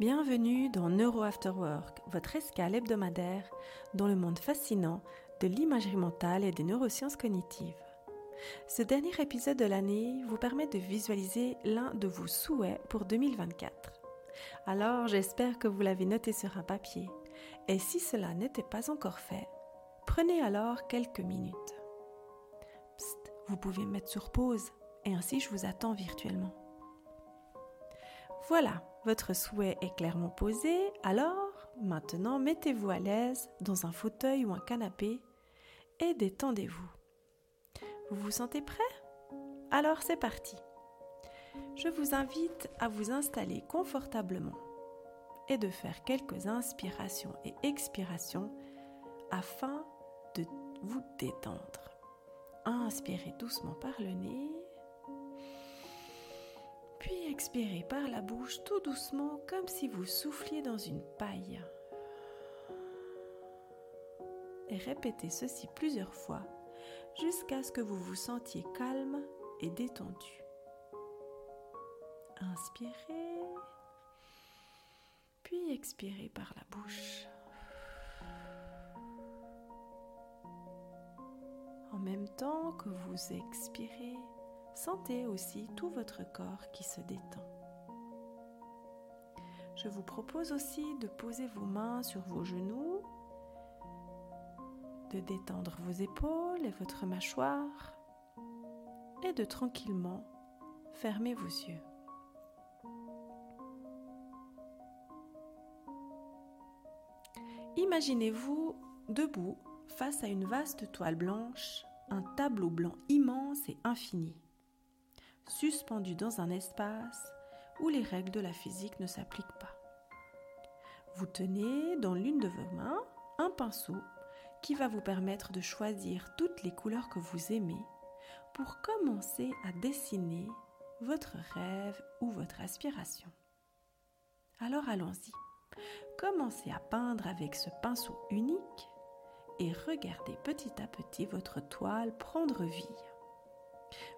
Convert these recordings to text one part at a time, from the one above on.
Bienvenue dans Neuro After Work, votre escale hebdomadaire dans le monde fascinant de l'imagerie mentale et des neurosciences cognitives. Ce dernier épisode de l'année vous permet de visualiser l'un de vos souhaits pour 2024. Alors j'espère que vous l'avez noté sur un papier, et si cela n'était pas encore fait, prenez alors quelques minutes. Psst, vous pouvez mettre sur pause, et ainsi je vous attends virtuellement. Voilà, votre souhait est clairement posé, alors maintenant mettez-vous à l'aise dans un fauteuil ou un canapé et détendez-vous. Vous vous sentez prêt? Alors c'est parti. Je vous invite à vous installer confortablement et de faire quelques inspirations et expirations afin de vous détendre. Inspirez doucement par le nez expirez par la bouche tout doucement comme si vous souffliez dans une paille. Et répétez ceci plusieurs fois jusqu'à ce que vous vous sentiez calme et détendu. Inspirez, puis expirez par la bouche. En même temps que vous expirez, Sentez aussi tout votre corps qui se détend. Je vous propose aussi de poser vos mains sur vos genoux, de détendre vos épaules et votre mâchoire et de tranquillement fermer vos yeux. Imaginez-vous debout face à une vaste toile blanche, un tableau blanc immense et infini suspendu dans un espace où les règles de la physique ne s'appliquent pas. Vous tenez dans l'une de vos mains un pinceau qui va vous permettre de choisir toutes les couleurs que vous aimez pour commencer à dessiner votre rêve ou votre aspiration. Alors allons-y. Commencez à peindre avec ce pinceau unique et regardez petit à petit votre toile prendre vie.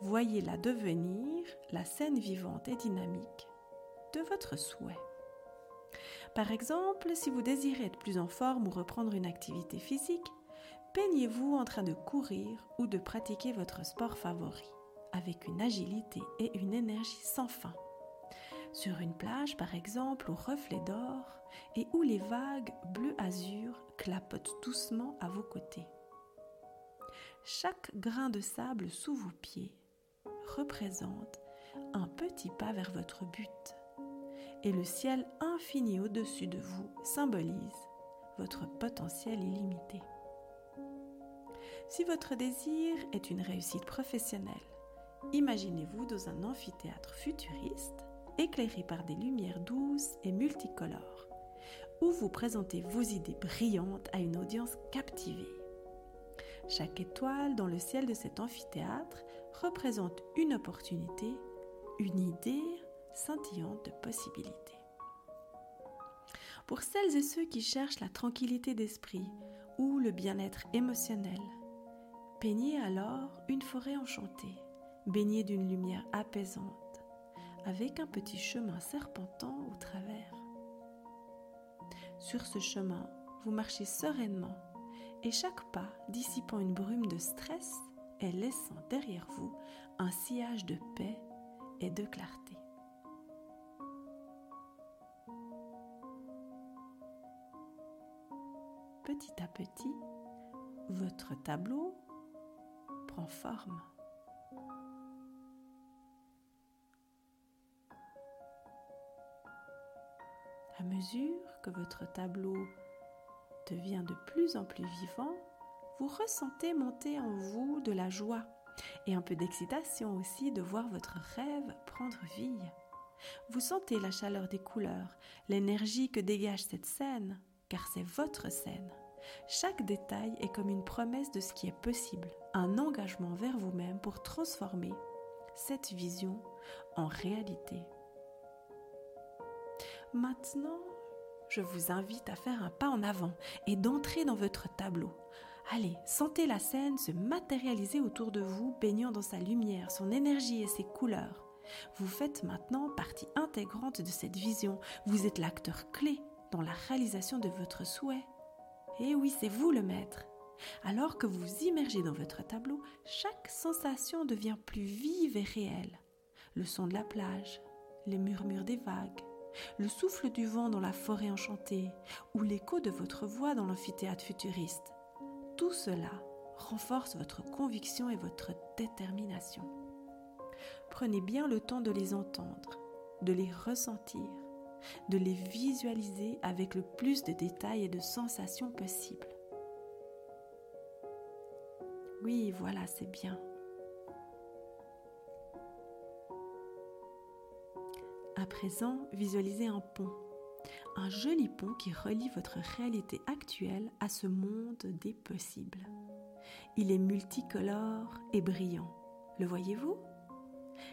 Voyez-la devenir la scène vivante et dynamique de votre souhait. Par exemple, si vous désirez être plus en forme ou reprendre une activité physique, peignez-vous en train de courir ou de pratiquer votre sport favori, avec une agilité et une énergie sans fin. Sur une plage, par exemple, au reflet d'or et où les vagues bleu-azur clapotent doucement à vos côtés. Chaque grain de sable sous vos pieds représente un petit pas vers votre but et le ciel infini au-dessus de vous symbolise votre potentiel illimité. Si votre désir est une réussite professionnelle, imaginez-vous dans un amphithéâtre futuriste éclairé par des lumières douces et multicolores, où vous présentez vos idées brillantes à une audience captivée. Chaque étoile dans le ciel de cet amphithéâtre représente une opportunité, une idée scintillante de possibilités. Pour celles et ceux qui cherchent la tranquillité d'esprit ou le bien-être émotionnel, peignez alors une forêt enchantée, baignée d'une lumière apaisante, avec un petit chemin serpentant au travers. Sur ce chemin, vous marchez sereinement et chaque pas dissipant une brume de stress et laissant derrière vous un sillage de paix et de clarté. Petit à petit, votre tableau prend forme. À mesure que votre tableau devient de plus en plus vivant, vous ressentez monter en vous de la joie et un peu d'excitation aussi de voir votre rêve prendre vie. Vous sentez la chaleur des couleurs, l'énergie que dégage cette scène, car c'est votre scène. Chaque détail est comme une promesse de ce qui est possible, un engagement vers vous-même pour transformer cette vision en réalité. Maintenant, je vous invite à faire un pas en avant et d'entrer dans votre tableau. Allez, sentez la scène se matérialiser autour de vous, baignant dans sa lumière, son énergie et ses couleurs. Vous faites maintenant partie intégrante de cette vision. Vous êtes l'acteur clé dans la réalisation de votre souhait. Et oui, c'est vous le maître. Alors que vous immergez dans votre tableau, chaque sensation devient plus vive et réelle. Le son de la plage, les murmures des vagues, le souffle du vent dans la forêt enchantée ou l'écho de votre voix dans l'amphithéâtre futuriste. Tout cela renforce votre conviction et votre détermination. Prenez bien le temps de les entendre, de les ressentir, de les visualiser avec le plus de détails et de sensations possibles. Oui, voilà, c'est bien. À présent, visualisez un pont. Un joli pont qui relie votre réalité actuelle à ce monde des possibles. Il est multicolore et brillant. Le voyez-vous?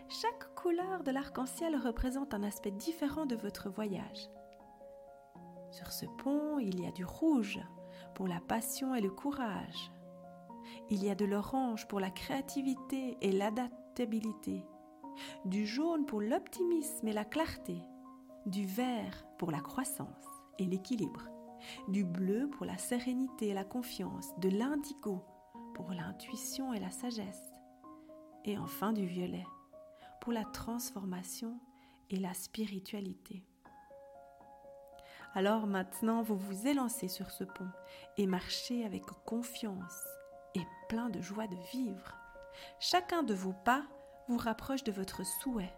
Chaque couleur de l'arc-en-ciel représente un aspect différent de votre voyage. Sur ce pont, il y a du rouge pour la passion et le courage. Il y a de l'orange pour la créativité et l'adaptabilité, du jaune pour l'optimisme et la clarté, du vert pour la croissance et l'équilibre, du bleu pour la sérénité et la confiance, de l'indigo pour l'intuition et la sagesse, et enfin du violet pour la transformation et la spiritualité. Alors maintenant, vous vous élancez sur ce pont et marchez avec confiance et plein de joie de vivre. Chacun de vos pas rapproche de votre souhait.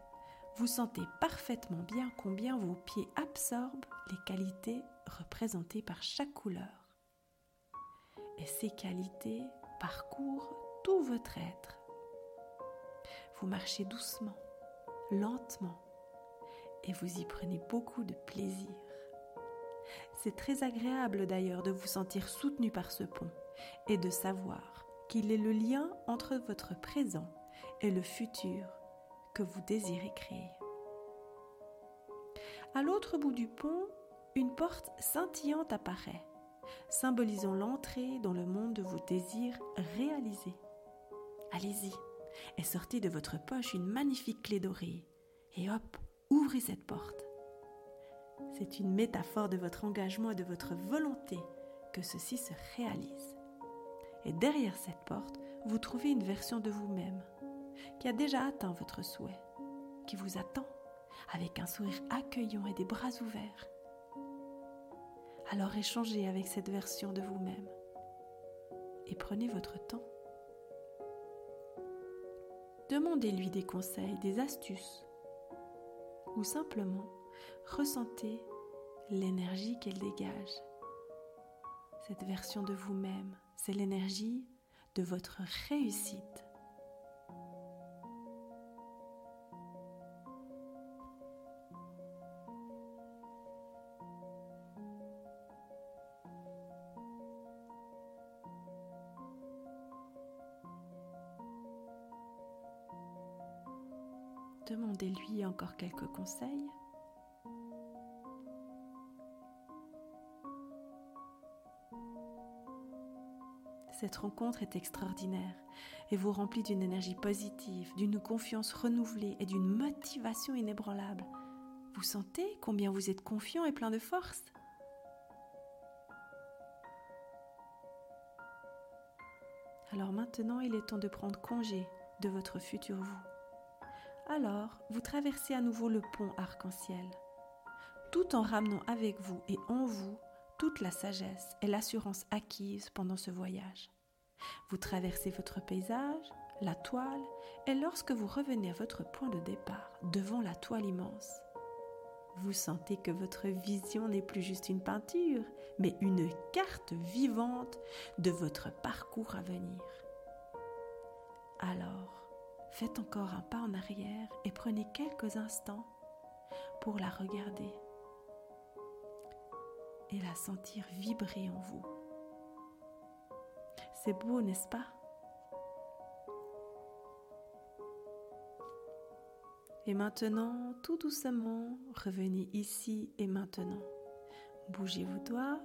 Vous sentez parfaitement bien combien vos pieds absorbent les qualités représentées par chaque couleur. Et ces qualités parcourent tout votre être. Vous marchez doucement, lentement, et vous y prenez beaucoup de plaisir. C'est très agréable d'ailleurs de vous sentir soutenu par ce pont et de savoir qu'il est le lien entre votre présent et le futur que vous désirez créer. À l'autre bout du pont, une porte scintillante apparaît, symbolisant l'entrée dans le monde de vos désirs réalisés. Allez-y, et sortez de votre poche une magnifique clé dorée, et hop, ouvrez cette porte. C'est une métaphore de votre engagement et de votre volonté que ceci se réalise. Et derrière cette porte, vous trouvez une version de vous-même qui a déjà atteint votre souhait, qui vous attend avec un sourire accueillant et des bras ouverts. Alors échangez avec cette version de vous-même et prenez votre temps. Demandez-lui des conseils, des astuces ou simplement ressentez l'énergie qu'elle dégage. Cette version de vous-même, c'est l'énergie de votre réussite. Demandez-lui encore quelques conseils. Cette rencontre est extraordinaire et vous remplit d'une énergie positive, d'une confiance renouvelée et d'une motivation inébranlable. Vous sentez combien vous êtes confiant et plein de force Alors maintenant, il est temps de prendre congé de votre futur vous. Alors, vous traversez à nouveau le pont arc-en-ciel, tout en ramenant avec vous et en vous toute la sagesse et l'assurance acquise pendant ce voyage. Vous traversez votre paysage, la toile, et lorsque vous revenez à votre point de départ, devant la toile immense, vous sentez que votre vision n'est plus juste une peinture, mais une carte vivante de votre parcours à venir. Alors, Faites encore un pas en arrière et prenez quelques instants pour la regarder et la sentir vibrer en vous. C'est beau, n'est-ce pas? Et maintenant, tout doucement, revenez ici et maintenant. Bougez vos doigts,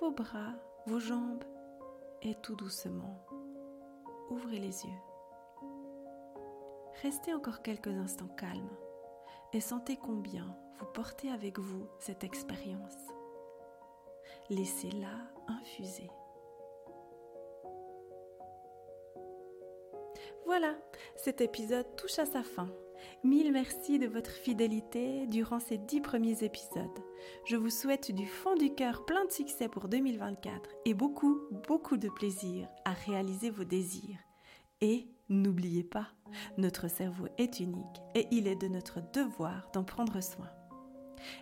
vos bras, vos jambes et tout doucement, ouvrez les yeux. Restez encore quelques instants calmes et sentez combien vous portez avec vous cette expérience. Laissez-la infuser. Voilà, cet épisode touche à sa fin. Mille merci de votre fidélité durant ces dix premiers épisodes. Je vous souhaite du fond du cœur plein de succès pour 2024 et beaucoup, beaucoup de plaisir à réaliser vos désirs. Et n'oubliez pas, notre cerveau est unique et il est de notre devoir d'en prendre soin.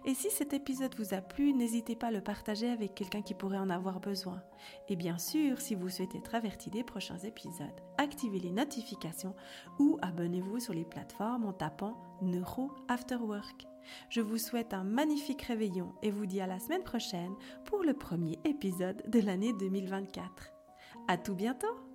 Et si cet épisode vous a plu, n'hésitez pas à le partager avec quelqu'un qui pourrait en avoir besoin. Et bien sûr, si vous souhaitez être averti des prochains épisodes, activez les notifications ou abonnez-vous sur les plateformes en tapant Neuro After Work. Je vous souhaite un magnifique réveillon et vous dis à la semaine prochaine pour le premier épisode de l'année 2024. À tout bientôt!